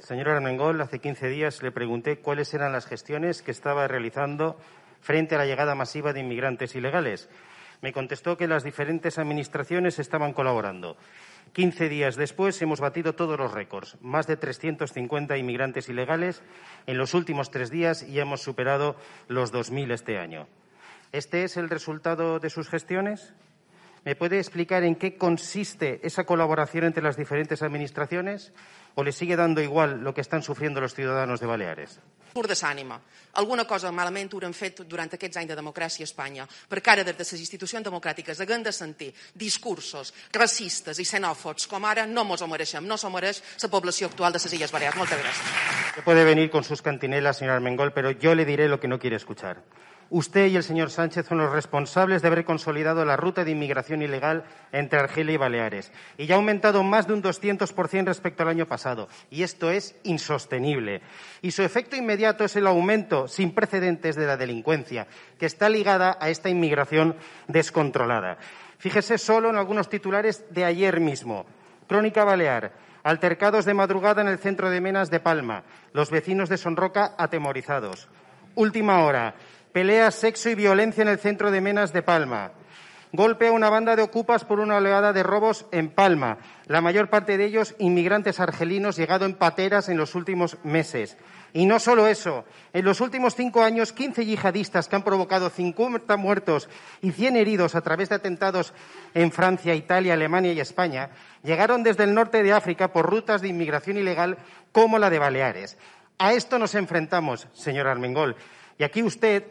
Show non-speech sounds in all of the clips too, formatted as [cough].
señor Armengol, hace 15 días le pregunté cuáles eran las gestiones que estaba realizando frente a la llegada masiva de inmigrantes ilegales. Me contestó que las diferentes administraciones estaban colaborando. Quince días después hemos batido todos los récords. Más de 350 inmigrantes ilegales en los últimos tres días y hemos superado los 2.000 este año. ¿Este es el resultado de sus gestiones? ¿Me puede explicar en qué consiste esa colaboración entre las diferentes administraciones o le sigue dando igual lo que están sufriendo los ciudadanos de Baleares? Pur de s'ànima. Alguna cosa malament haurem fet durant aquests anys de democràcia a Espanya, perquè ara des de les institucions democràtiques haguem de sentir discursos racistes i xenòfobs com ara no mos ho mereixem, no s'ho mereix la població actual de les Illes Balears. Moltes gràcies. Puede venir con sus cantinelas, señor Armengol, pero yo le diré lo que no quiere escuchar. Usted y el señor Sánchez son los responsables de haber consolidado la ruta de inmigración ilegal entre Argelia y Baleares. Y ya ha aumentado más de un 200% respecto al año pasado. Y esto es insostenible. Y su efecto inmediato es el aumento sin precedentes de la delincuencia, que está ligada a esta inmigración descontrolada. Fíjese solo en algunos titulares de ayer mismo. Crónica Balear. Altercados de madrugada en el centro de Menas de Palma. Los vecinos de Sonroca atemorizados. Última hora. Pelea, sexo y violencia en el centro de Menas de Palma. Golpe a una banda de ocupas por una oleada de robos en Palma. La mayor parte de ellos inmigrantes argelinos llegado en pateras en los últimos meses. Y no solo eso. En los últimos cinco años, 15 yihadistas que han provocado 50 muertos y 100 heridos a través de atentados en Francia, Italia, Alemania y España, llegaron desde el norte de África por rutas de inmigración ilegal como la de Baleares. A esto nos enfrentamos, señor Armengol. Y aquí usted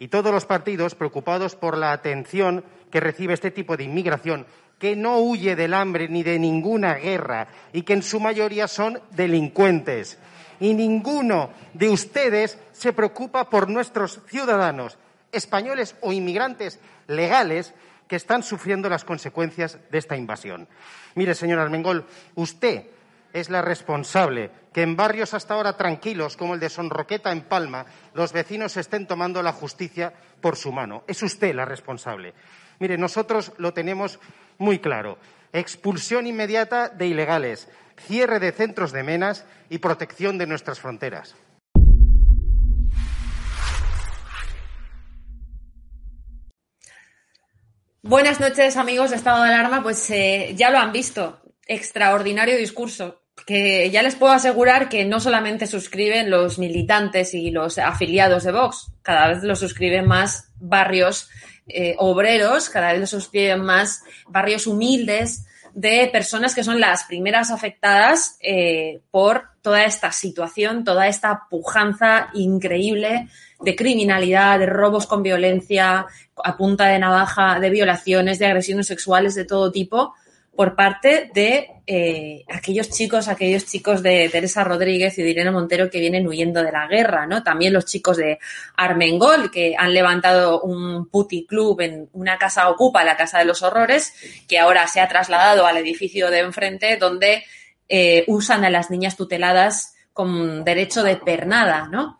y todos los partidos preocupados por la atención que recibe este tipo de inmigración, que no huye del hambre ni de ninguna guerra y que en su mayoría son delincuentes. Y ninguno de ustedes se preocupa por nuestros ciudadanos, españoles o inmigrantes legales, que están sufriendo las consecuencias de esta invasión. Mire, señor Armengol, usted es la responsable que en barrios hasta ahora tranquilos como el de Sonroqueta en Palma los vecinos estén tomando la justicia por su mano. Es usted la responsable. Mire, nosotros lo tenemos muy claro. Expulsión inmediata de ilegales, cierre de centros de menas y protección de nuestras fronteras. Buenas noches, amigos Estado de Alarma. Pues eh, ya lo han visto. Extraordinario discurso que ya les puedo asegurar que no solamente suscriben los militantes y los afiliados de Vox, cada vez lo suscriben más barrios eh, obreros, cada vez lo suscriben más barrios humildes de personas que son las primeras afectadas eh, por toda esta situación, toda esta pujanza increíble de criminalidad, de robos con violencia, a punta de navaja, de violaciones, de agresiones sexuales de todo tipo por parte de eh, aquellos chicos, aquellos chicos de Teresa Rodríguez y de Irene Montero que vienen huyendo de la guerra, ¿no? También los chicos de Armengol, que han levantado un club en una casa ocupa, la Casa de los Horrores, que ahora se ha trasladado al edificio de enfrente, donde eh, usan a las niñas tuteladas con derecho de pernada, ¿no?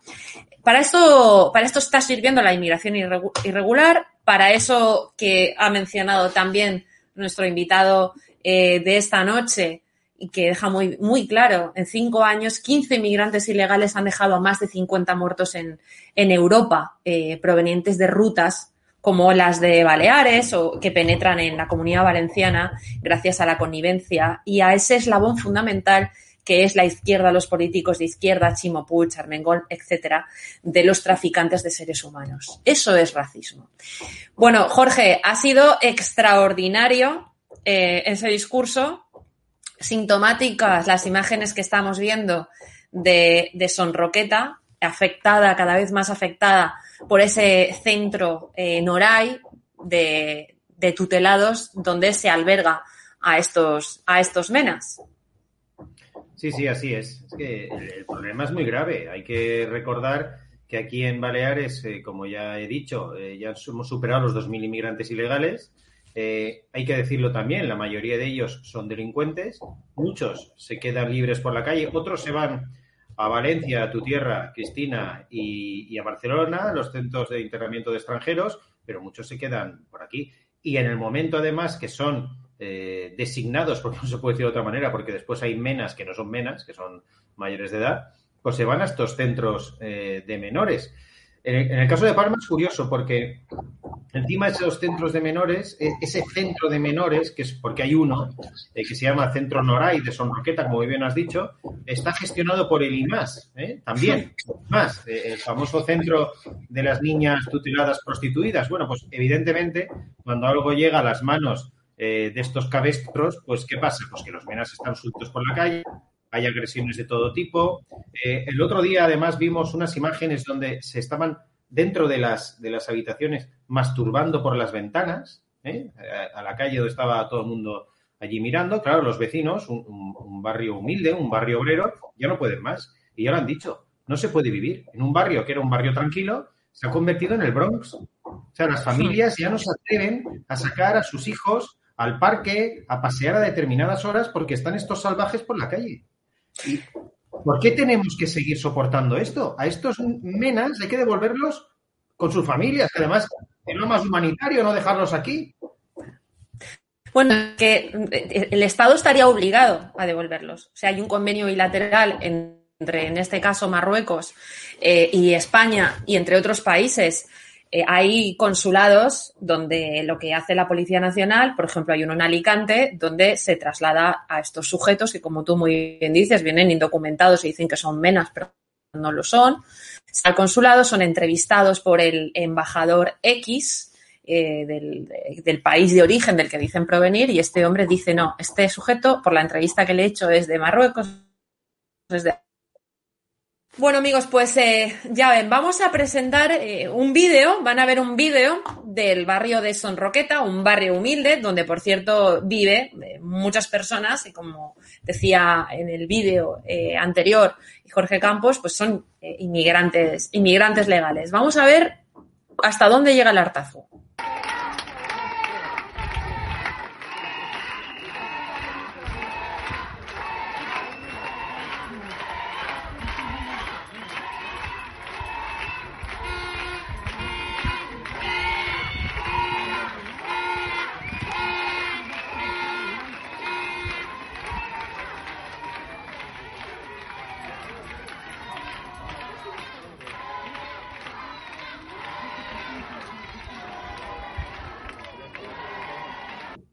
Para esto, para esto está sirviendo la inmigración irregular, para eso que ha mencionado también nuestro invitado eh, de esta noche y que deja muy, muy claro, en cinco años, 15 inmigrantes ilegales han dejado a más de 50 muertos en, en Europa, eh, provenientes de rutas como las de Baleares o que penetran en la comunidad valenciana gracias a la connivencia. Y a ese eslabón fundamental que es la izquierda, los políticos de izquierda, Chimo Puig, Armengol, etcétera, de los traficantes de seres humanos. Eso es racismo. Bueno, Jorge, ha sido extraordinario eh, ese discurso, sintomáticas las imágenes que estamos viendo de, Sonroqueta, afectada, cada vez más afectada por ese centro eh, Noray de, de tutelados donde se alberga a estos, a estos menas. Sí, sí, así es. Es que el problema es muy grave. Hay que recordar que aquí en Baleares, eh, como ya he dicho, eh, ya hemos superado los 2.000 inmigrantes ilegales. Eh, hay que decirlo también, la mayoría de ellos son delincuentes. Muchos se quedan libres por la calle, otros se van a Valencia, a tu tierra, Cristina, y, y a Barcelona, los centros de internamiento de extranjeros, pero muchos se quedan por aquí. Y en el momento, además, que son eh, designados, porque [laughs] no se puede decir de otra manera, porque después hay menas que no son menas, que son mayores de edad, pues se van a estos centros eh, de menores. En el, caso de Palma es curioso porque encima de esos centros de menores, e, ese centro de menores, que es porque hay uno, eh, que se llama Centro Noray de Sonroqueta, como bien has dicho, está gestionado por el IMAS, ¿eh? también, más, el famoso centro de las niñas tuteladas prostituidas. Bueno, pues evidentemente, cuando algo llega a las manos de estos cabestros, pues ¿qué pasa? Pues que los menas están sueltos por la calle, hay agresiones de todo tipo. Eh, el otro día, además, vimos unas imágenes donde se estaban dentro de las, de las habitaciones masturbando por las ventanas, ¿eh? a, la calle donde estaba todo el mundo allí mirando. Claro, los vecinos, un, barrio humilde, un barrio obrero, ya no pueden más. Y ya lo han dicho, no se puede vivir. En un barrio que era un barrio tranquilo, se ha convertido en el Bronx. O sea, las familias ya no se atreven a sacar a sus hijos al parque, a pasear a determinadas horas porque están estos salvajes por la calle. ¿Y por qué tenemos que seguir soportando esto? A estos menas hay que devolverlos con sus familias, que además es lo más humanitario no dejarlos aquí. Bueno, que el Estado estaría obligado a devolverlos. O sea, hay un convenio bilateral entre, en este caso, Marruecos eh, y España y entre otros países eh, hay consulados donde lo que hace la Policía Nacional, por ejemplo, hay uno en Alicante, donde se traslada a estos sujetos que, como tú muy bien dices, vienen indocumentados y dicen que son menas, pero no lo son. Al consulado son entrevistados por el embajador X eh, del, del, país de origen del que dicen provenir y este hombre dice, no, este sujeto, por la entrevista que le he hecho, es de Marruecos, es de bueno amigos, pues eh, ya ven, vamos a presentar eh, un vídeo, van a ver un vídeo del barrio de Sonroqueta, un barrio humilde, donde por cierto vive eh, muchas personas, y como decía en el vídeo anterior Jorge Campos, pues son inmigrantes, inmigrantes legales. Vamos a ver hasta dónde llega el hartazo.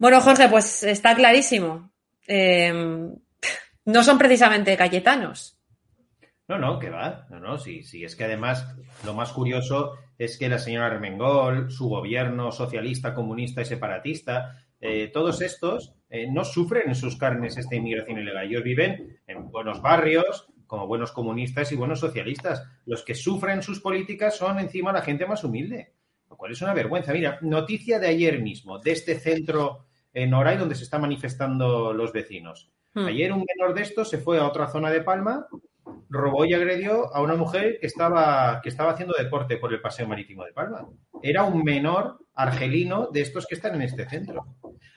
Bueno, Jorge, pues está clarísimo. Em, [laughs] no son precisamente cayetanos. No, no, que va. No, no, sí, sí. Es que además lo más curioso es que la señora Armengol, su gobierno socialista, comunista y separatista, eh, todos estos eh, no sufren en sus carnes esta inmigración ilegal. Ellos viven en buenos barrios, como buenos comunistas y buenos socialistas. Los que sufren sus políticas son encima la gente más humilde, lo cual es una vergüenza. Mira, noticia de ayer mismo, de este centro en Oray donde se están manifestando los vecinos. Hmm. Ayer un menor de estos se fue a otra zona de Palma, robó y agredió a una mujer que estaba, que estaba haciendo deporte por el paseo marítimo de Palma. Era un menor argelino de estos que están en este centro.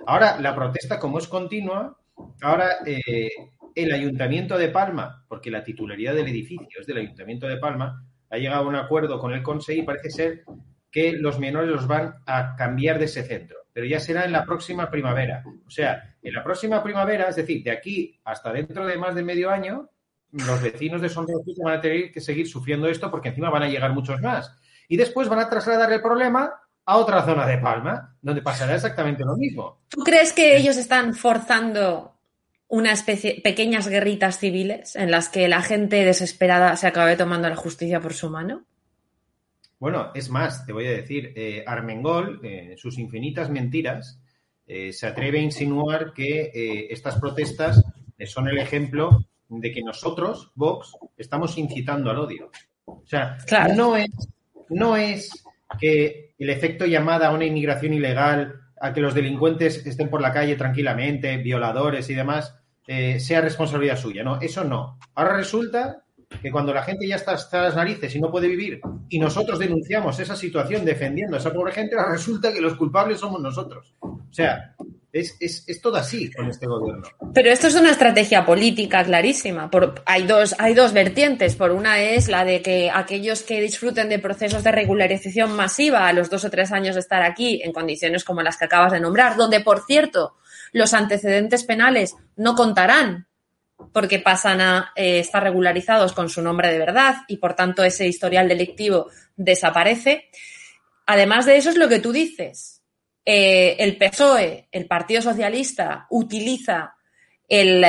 Ahora, la protesta, como es continua, ahora eh, el Ayuntamiento de Palma, porque la titularidad del edificio es del Ayuntamiento de Palma, ha llegado a un acuerdo con el Consejo y parece ser que los menores los van a cambiar de ese centro pero ya será en la próxima primavera. O sea, en la próxima primavera, es decir, de aquí hasta dentro de más de medio año, los vecinos de Sonrojito van a tener que seguir sufriendo esto porque encima van a llegar muchos más. Y después van a trasladar el problema a otra zona de Palma, donde pasará exactamente lo mismo. ¿Tú crees que ellos están forzando una especie, pequeñas guerritas civiles en las que la gente desesperada se acabe tomando la justicia por su mano? Bueno, es más, te voy a decir, eh, Armengol, en eh, sus infinitas mentiras, eh, se atreve a insinuar que estas protestas son el ejemplo de que nosotros, Vox, estamos incitando al odio. O sea, no, es, no es que el efecto llamada a una inmigración ilegal, a que los delincuentes estén por la calle tranquilamente, violadores y demás, sea responsabilidad suya. No, eso no. Ahora resulta que cuando la gente ya está hasta las narices y no puede vivir y nosotros denunciamos esa situación defendiendo a esa pobre gente, resulta que los culpables somos nosotros. O sea, Es, es, es, todo así con este gobierno. Pero esto es una estrategia política clarísima. Por, hay, dos, hay dos vertientes. Por una es la de que aquellos que disfruten de procesos de regularización masiva a los dos o tres años de estar aquí, en condiciones como las que acabas de nombrar, donde, por cierto, los antecedentes penales no contarán porque pasan a eh, estar regularizados con su nombre de verdad y, por tanto, ese historial delictivo desaparece. Además de eso es lo que tú dices eh, el PSOE, el Partido Socialista, utiliza el,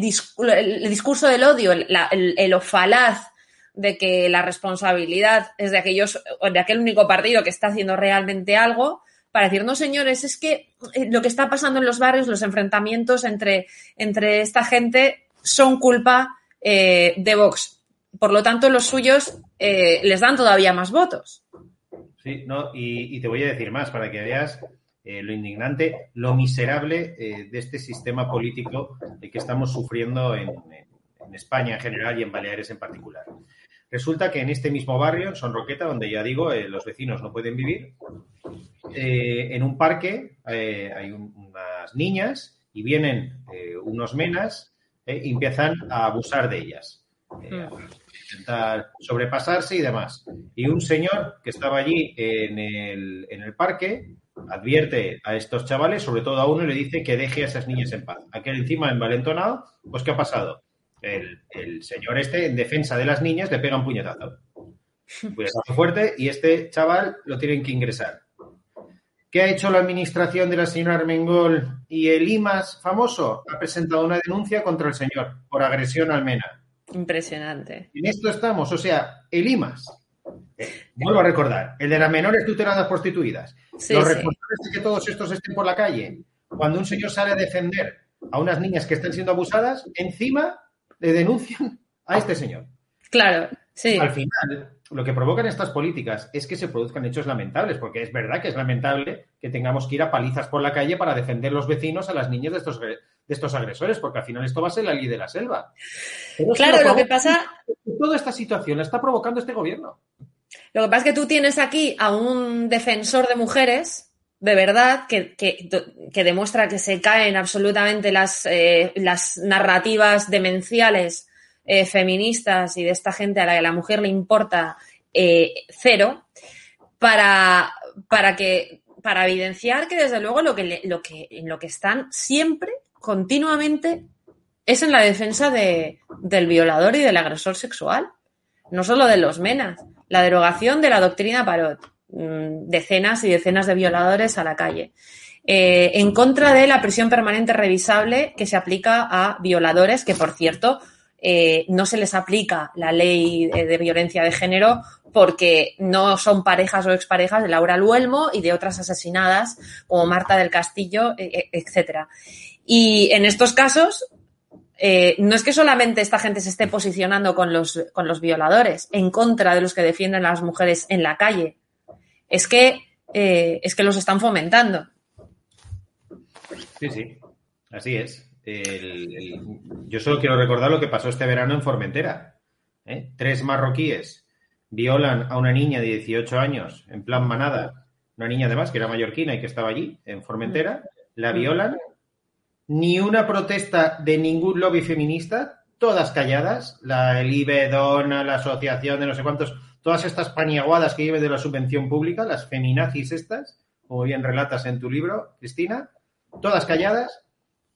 discurso del odio, el, falaz de que la responsabilidad es de aquellos, de aquel único partido que está haciendo realmente algo, para decir, no, señores, es que eh, lo que está pasando en los barrios, los enfrentamientos entre, entre esta gente son culpa eh, de Vox. Por lo tanto, los suyos les dan todavía más votos. Sí, no, y, te voy a decir más para que veas eh, lo indignante, lo miserable eh, de este sistema político que estamos sufriendo en, España en general y en Baleares en particular. Resulta que en este mismo barrio, en Son Roqueta, donde ya digo, eh, los vecinos no pueden vivir, en un parque hay unas niñas y vienen unos menas y empiezan a abusar de ellas. Mm intentar sobrepasarse y demás. Y un señor que estaba allí en el, en el parque advierte a estos chavales, sobre todo a uno, y le dice que deje a esas niñas en paz. Aquel encima envalentonado, pues ¿qué ha pasado? El, el señor este, en defensa de las niñas, le pega un puñetazo. Un puñetazo fuerte y este chaval lo tienen que ingresar. ¿Qué ha hecho la administración de la señora Armengol y el IMAS famoso? Ha presentado una denuncia contra el señor por agresión al MENA. Impresionante. En esto estamos, o sea, el IMAS. Eh, vuelvo a recordar, el de las menores tuteladas prostituidas. Los responsables de que todos estos estén por la calle. Cuando un señor sale a defender a unas niñas que están siendo abusadas, encima le denuncian a este señor. Claro, sí. Al final, lo que provocan estas políticas es que se produzcan hechos lamentables, porque es verdad que es lamentable que tengamos que ir a palizas por la calle para defender los vecinos a las niñas de estos de estos agresores, porque al final esto va a ser la ley de la selva. claro, lo, que pasa... Toda esta situación la está provocando este gobierno. Lo que pasa es que tú tienes aquí a un defensor de mujeres, de verdad, que, que, demuestra que se caen absolutamente las, eh, las narrativas demenciales eh, feministas y de esta gente a la que la mujer le importa eh, cero, para, para que para evidenciar que desde luego lo que, lo que, en lo que están siempre continuamente es en la defensa de, del violador y del agresor sexual, no solo de los menas, la derogación de la doctrina Parot, mm, decenas y decenas de violadores a la calle. Eh, en contra de la prisión permanente revisable que se aplica a violadores, que por cierto eh, no se les aplica la ley de, violencia de género porque no son parejas o exparejas de Laura Luelmo y de otras asesinadas como Marta del Castillo, e, e, etcétera. Y en estos casos, eh, no es que solamente esta gente se esté posicionando con los, con los violadores en contra de los que defienden a las mujeres en la calle, es que, eh, es que los están fomentando. Sí, sí, así es. Yo solo quiero recordar lo que pasó este verano en Formentera. ¿eh? Tres marroquíes violan a una niña de 18 años en plan manada, una niña además que era mallorquina y que estaba allí en Formentera, la violan ni una protesta de ningún lobby feminista, todas calladas, la el IBEDONA, la asociación de no sé cuántos, todas estas paniaguadas que viven de la subvención pública, las feminazis estas, como bien relatas en tu libro, Cristina, todas calladas,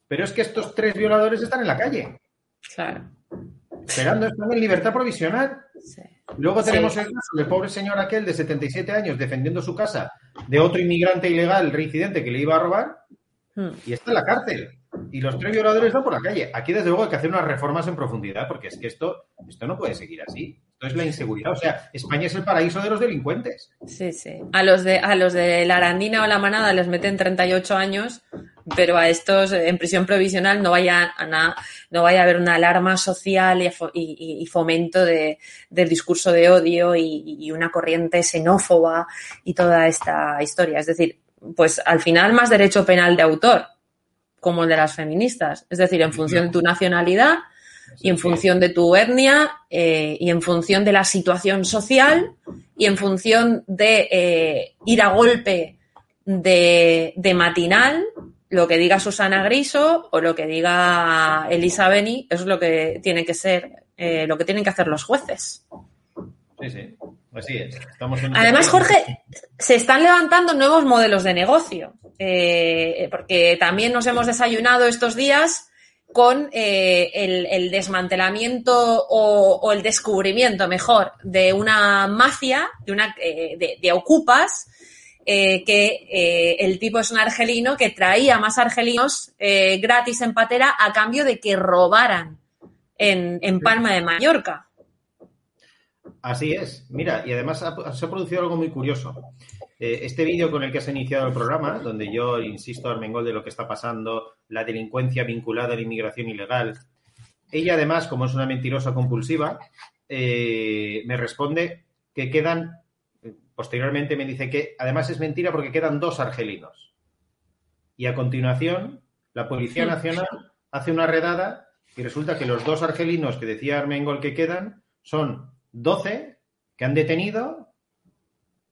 pero es que estos tres violadores están en la calle. Claro. Esperando, están en libertad provisional. Luego tenemos el caso del pobre señor aquel de 77 años defendiendo su casa de otro inmigrante ilegal reincidente que le iba a robar hmm. y está en la cárcel y los tres violadores están por la calle. Aquí, desde luego, hay que hacer unas reformas en profundidad, porque es que esto, esto no puede seguir así. Esto es la inseguridad. O sea, España es el paraíso de los delincuentes. Sí, sí. A los de, a los de la Arandina o la Manada les meten 38 años, pero a estos en prisión provisional no vaya a, no vaya a haber una alarma social y, fomento de, del discurso de odio y una corriente xenófoba y toda esta historia. Es decir, pues al final más derecho penal de autor como el de las feministas. Es decir, en función de tu nacionalidad y en función de tu etnia eh, y en función de la situación social y en función de eh, ir a golpe de, matinal lo que diga Susana Griso o lo que diga Elisa Beni, es lo que tiene que ser, eh, lo que tienen que hacer los jueces. Sí, sí, así es. Además, Jorge, se están levantando nuevos modelos de negocio, eh, porque también nos hemos desayunado estos días con eh, el, desmantelamiento o, el descubrimiento, mejor, de una mafia, de, una, de ocupas, eh, que eh, el tipo es un argelino que traía más argelinos eh, gratis en patera a cambio de que robaran en, Palma de Mallorca. Así es. Mira, y además se ha producido algo muy curioso. este vídeo con el que has iniciado el programa, donde yo insisto, Armengol, de lo que está pasando, la delincuencia vinculada a la inmigración ilegal, ella además, como es una mentirosa compulsiva, me responde que quedan Posteriormente me dice que además es mentira porque quedan dos argelinos. Y a continuación, la Policía Nacional hace una redada y resulta que los dos argelinos que decía Armengol que quedan son 12 que han detenido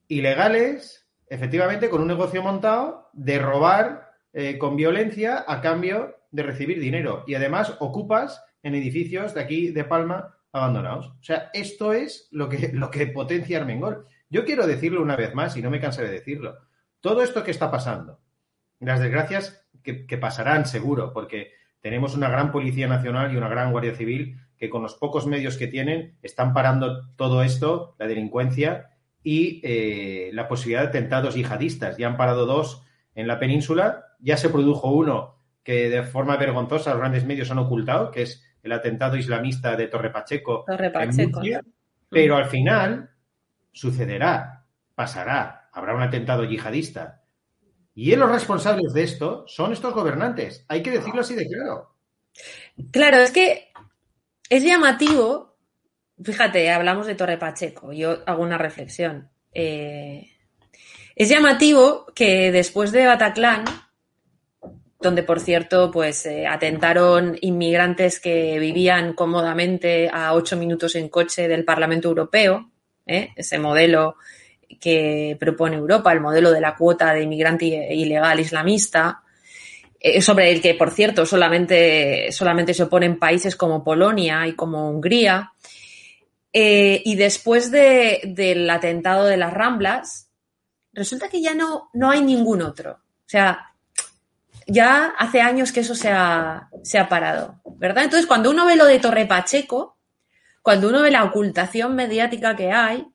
ilegales, efectivamente, con un negocio montado de robar eh, con violencia a cambio de recibir dinero. Y además ocupas en edificios de aquí de Palma abandonados. O sea, esto es lo que, lo que potencia Armengol. Yo quiero decirlo una vez más y no me cansaré de decirlo. Todo esto que está pasando, las desgracias que, pasarán seguro, porque tenemos una gran Policía Nacional y una gran Guardia Civil que con los pocos medios que tienen están parando todo esto, la delincuencia y eh, la posibilidad de atentados yihadistas. Ya han parado dos en la península, ya se produjo uno que de forma vergonzosa los grandes medios han ocultado, que es el atentado islamista de Torre Pacheco. Torre Pacheco. pero al final sucederá, pasará, habrá un atentado yihadista. Y los responsables de esto son estos gobernantes. Hay que decirlo así de claro. Claro, es que es llamativo. Fíjate, hablamos de Torre Pacheco. Yo hago una reflexión. Eh, es llamativo que después de Bataclan, donde por cierto, pues eh, atentaron inmigrantes que vivían cómodamente a ocho minutos en coche del Parlamento Europeo, ¿eh? ese modelo que propone Europa, el modelo de la cuota de inmigrante ilegal islamista, eh, sobre el que, por cierto, solamente, solamente se oponen países como Polonia y como Hungría. Eh, y después del atentado de las Ramblas, resulta que ya no, no hay ningún otro. O sea, ya hace años que eso se ha, se ha parado, ¿verdad? Entonces, cuando uno ve lo de Torre Pacheco, cuando uno ve la ocultación mediática que hay,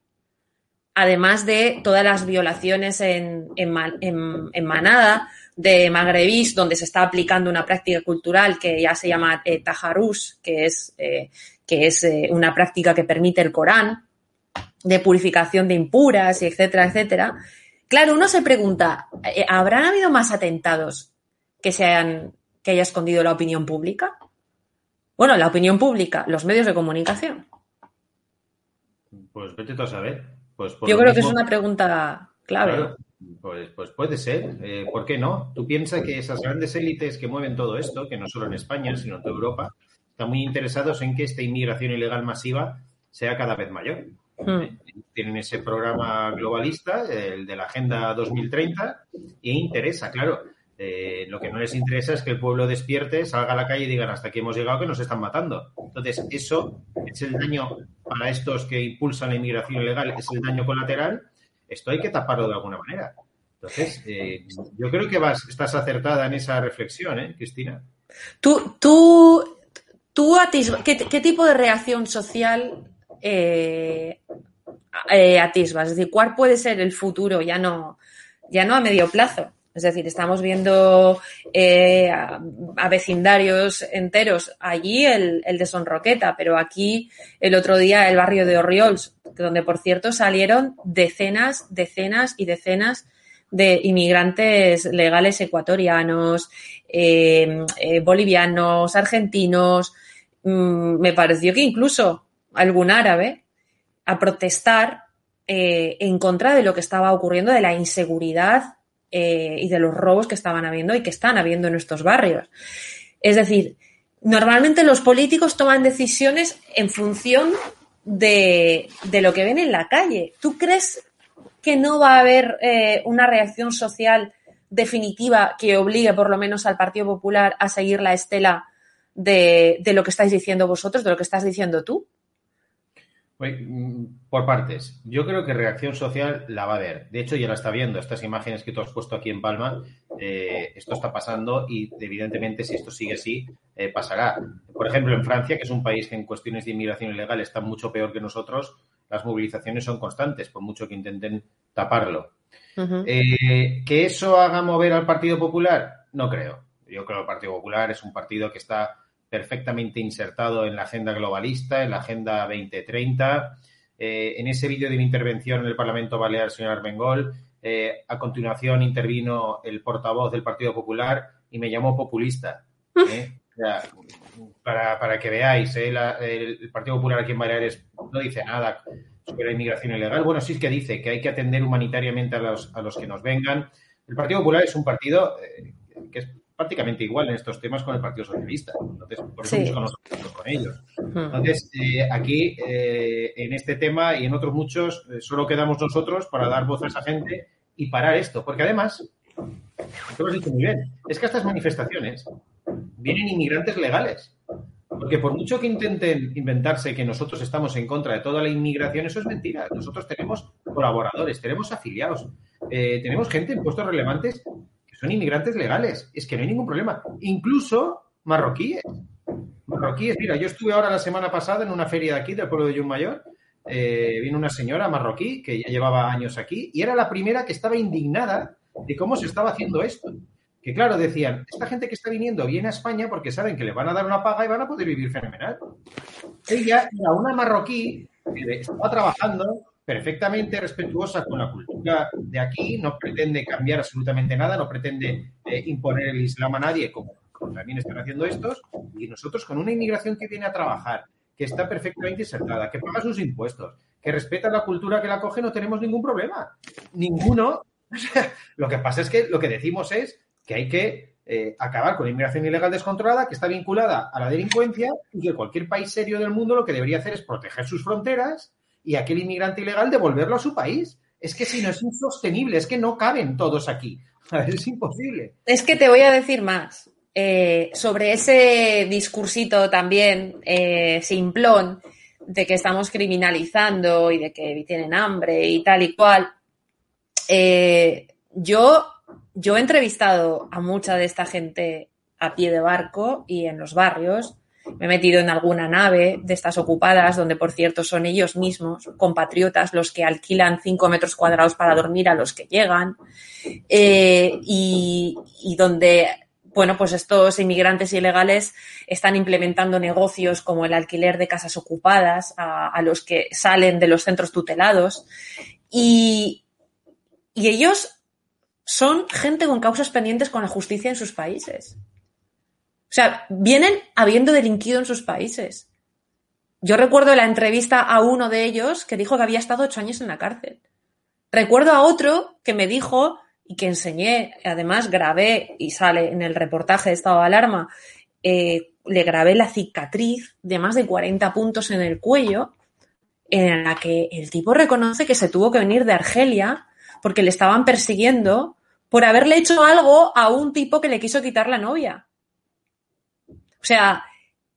además de todas las violaciones en, en, manada de magrebís, donde se está aplicando una práctica cultural que ya se llama eh, tajarus, que es, eh, que es eh, una práctica que permite el Corán, de purificación de impuras, y etcétera, etcétera. Claro, uno se pregunta, eh, ¿habrán habido más atentados que, se que haya escondido la opinión pública? Bueno, la opinión pública, los medios de comunicación. Pues vete tú a saber. Pues Yo creo que es una pregunta clave. pues, pues puede ser. Eh, ¿Por qué no? Tú piensas que esas grandes élites que mueven todo esto, que no solo en España, sino en toda Europa, están muy interesados en que esta inmigración ilegal masiva sea cada vez mayor. Hmm. Tienen ese programa globalista, el de la Agenda 2030, y interesa, claro. Eh, lo que no les interesa es que el pueblo despierte, salga a la calle y digan hasta aquí hemos llegado que nos están matando. Entonces, eso es el daño para estos que impulsan la inmigración ilegal, es el daño colateral. Esto hay que taparlo de alguna manera. Entonces, eh, yo creo que vas, estás acertada en esa reflexión, ¿eh, Cristina? Tú, tú, tú ¿qué, tipo de reacción social eh, atisbas? Es decir, ¿cuál puede ser el futuro ya no, ya no a medio plazo? Es decir, estamos viendo eh, a, vecindarios enteros. Allí el, de Sonroqueta, pero aquí el otro día el barrio de Orriols, donde por cierto salieron decenas, decenas y decenas de inmigrantes legales ecuatorianos, eh, eh, bolivianos, argentinos. Mm, me pareció que incluso algún árabe a protestar en contra de lo que estaba ocurriendo, de la inseguridad eh, y de los robos que estaban habiendo y que están habiendo en estos barrios. Es decir, normalmente los políticos toman decisiones en función de, lo que ven en la calle. ¿Tú crees que no va a haber eh, una reacción social definitiva que obligue por lo menos al Partido Popular a seguir la estela de, de lo que estáis diciendo vosotros, de lo que estás diciendo tú? Mm, por partes. Yo creo que reacción social la va a ver. De hecho, ya la está viendo. Estas imágenes que tú has puesto aquí en Palma, eh, esto está pasando y evidentemente si esto sigue así, eh, pasará. Por ejemplo, en Francia, que es un país que en cuestiones de inmigración ilegal está mucho peor que nosotros, las movilizaciones son constantes, por mucho que intenten taparlo. Eh, ¿Que eso haga mover al Partido Popular? No creo. Yo creo que el Partido Popular es un partido que está perfectamente insertado en la agenda globalista, en la agenda 2030. Eh, en ese vídeo de mi intervención en el Parlamento Balear, señor Armengol, eh, a continuación intervino el portavoz del Partido Popular y me llamó populista. ¿eh? [laughs] para, que veáis, el, Partido Popular aquí en Baleares no dice nada sobre la inmigración ilegal. Bueno, sí es que dice que hay que atender humanitariamente a los, a los que nos vengan. El Partido Popular es un partido que es prácticamente igual en estos temas con el Partido Socialista. Entonces, por eso sí. con ellos. Entonces, eh, aquí, eh, en este tema y en otros muchos, eh, solo quedamos nosotros para dar voz a esa gente y parar esto. Porque además, lo has dicho muy bien, es que a estas manifestaciones vienen inmigrantes legales. Porque por mucho que intenten inventarse que nosotros estamos en contra de toda la inmigración, eso es mentira. Nosotros tenemos colaboradores, tenemos afiliados, tenemos gente en puestos relevantes son inmigrantes legales. Es que no hay ningún problema. Incluso marroquíes. Marroquíes, mira, yo estuve ahora la semana pasada en una feria de aquí, del pueblo de Yunmayor. Eh, vino una señora marroquí que ya llevaba años aquí y era la primera que estaba indignada de cómo se estaba haciendo esto. Que claro, decían, esta gente que está viniendo viene a España porque saben que le van a dar una paga y van a poder vivir fenomenal. Ella era una marroquí que estaba trabajando perfectamente respetuosa con la cultura de aquí, no pretende cambiar absolutamente nada, no pretende eh, imponer el Islam a nadie, como, también están haciendo estos, y nosotros con una inmigración que viene a trabajar, que está perfectamente insertada, que paga sus impuestos, que respeta la cultura que la coge, no tenemos ningún problema. Ninguno. [laughs] lo que pasa es que lo que decimos es que hay que eh, acabar con la inmigración ilegal descontrolada, que está vinculada a la delincuencia, y que cualquier país serio del mundo lo que debería hacer es proteger sus fronteras y aquel inmigrante ilegal devolverlo a su país. Es que si no es insostenible, es que no caben todos aquí. [laughs] Es imposible. Es que te voy a decir más. Eh, sobre ese discursito también eh, simplón de que estamos criminalizando y de que tienen hambre y tal y cual. Eh, yo, yo he entrevistado a mucha de esta gente a pie de barco y en los barrios me he metido en alguna nave de estas ocupadas, donde por cierto son ellos mismos, compatriotas, los que alquilan cinco metros cuadrados para dormir a los que llegan, eh, y, donde bueno, pues estos inmigrantes ilegales están implementando negocios como el alquiler de casas ocupadas a, los que salen de los centros tutelados. Y, y, ellos son gente con causas pendientes con la justicia en sus países. O sea, vienen habiendo delinquido en sus países. Yo recuerdo la entrevista a uno de ellos que dijo que había estado ocho años en la cárcel. Recuerdo a otro que me dijo y que enseñé, además grabé y sale en el reportaje de estado de alarma, eh, le grabé la cicatriz de más de 40 puntos en el cuello, en la que el tipo reconoce que se tuvo que venir de Argelia porque le estaban persiguiendo por haberle hecho algo a un tipo que le quiso quitar la novia. O sea,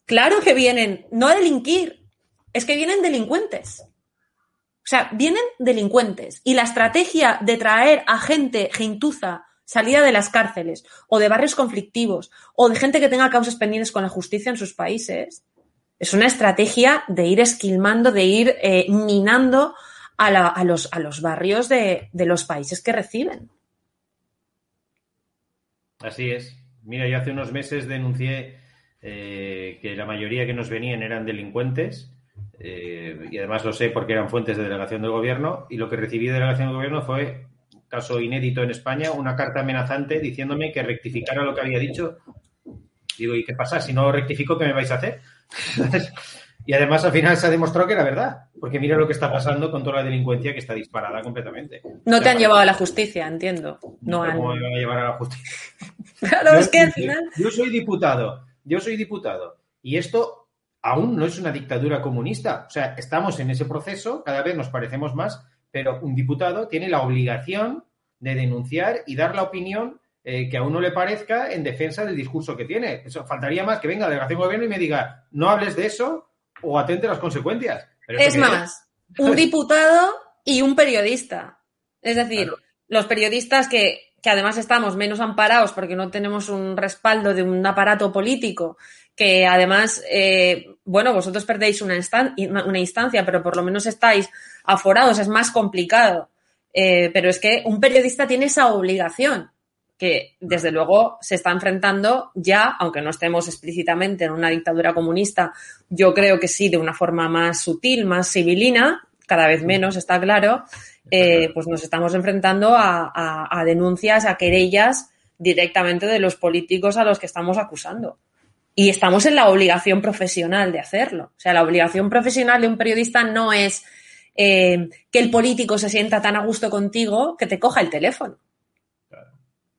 claro que vienen, no a delinquir, es que vienen delincuentes. O sea, vienen delincuentes. Y la estrategia de traer a gente gentuza salida de las cárceles o de barrios conflictivos o de gente que tenga causas pendientes con la justicia en sus países es una estrategia de ir esquilmando, de ir eh, minando a, los, barrios de, de los países que reciben. Así es. Mira, yo hace unos meses denuncié eh, que la mayoría que nos venían eran delincuentes, eh, y además lo sé porque eran fuentes de delegación del gobierno, y lo que recibí de delegación del gobierno fue, caso inédito en España, una carta amenazante diciéndome que rectificara lo que había dicho. Digo, ¿y qué pasa? Si no rectifico, ¿qué me vais a hacer? y además al final se ha demostrado que era verdad, porque mira lo que está pasando con toda la delincuencia que está disparada completamente. No te han llevado a la justicia, entiendo. No ¿Cómo me van a llevar a la justicia? [laughs] claro, es que al final... Yo soy diputado yo soy diputado y esto aún no es una dictadura comunista. O sea, estamos en ese proceso, cada vez nos parecemos más, pero un diputado tiene la obligación de denunciar y dar la opinión eh, que a uno le parezca en defensa del discurso que tiene. Eso faltaría más que venga la delegación de gobierno y me diga, no hables de eso o atente a las consecuencias. es más, un diputado y un periodista. Es decir, los periodistas que, que además estamos menos amparados porque no tenemos un respaldo de un aparato político que además, eh, bueno, vosotros perdéis una, instancia, pero por lo menos estáis aforados, es más complicado. Eh, pero es que un periodista tiene esa obligación, que desde luego se está enfrentando ya, aunque no estemos explícitamente en una dictadura comunista, yo creo que sí, de una forma más sutil, más civilina, cada vez menos, está claro, eh, pues nos estamos enfrentando a, a denuncias, a querellas directamente de los políticos a los que estamos acusando. Y estamos en la obligación profesional de hacerlo. O sea, la obligación profesional de un periodista no es eh, que el político se sienta tan a gusto contigo que te coja el teléfono.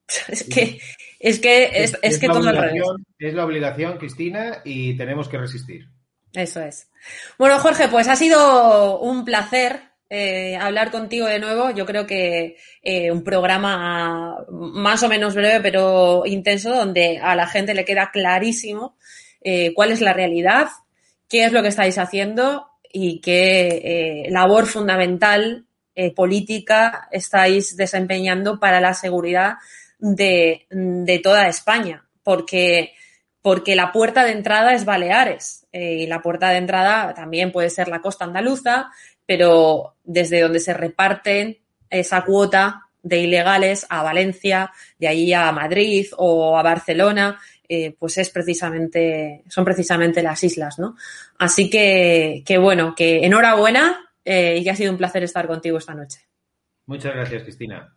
[laughs] Es que es que es, es, que todo Es la obligación, Cristina, y tenemos que resistir. Eso es. Bueno, Jorge, pues ha sido un placer eh, hablar contigo de nuevo. Yo creo que eh, un programa más o menos breve, pero intenso, donde a la gente le queda clarísimo eh, cuál es la realidad, qué es lo que estáis haciendo y qué labor fundamental política estáis desempeñando para la seguridad de, de toda España. Porque porque la puerta de entrada es Baleares y la puerta de entrada también puede ser la costa andaluza, pero desde donde se reparten esa cuota de ilegales a Valencia, de allí a Madrid o a Barcelona, eh, pues es precisamente, son precisamente las islas, ¿no? Así que, que bueno, que enhorabuena eh, y que ha sido un placer estar contigo esta noche. Muchas gracias, Cristina.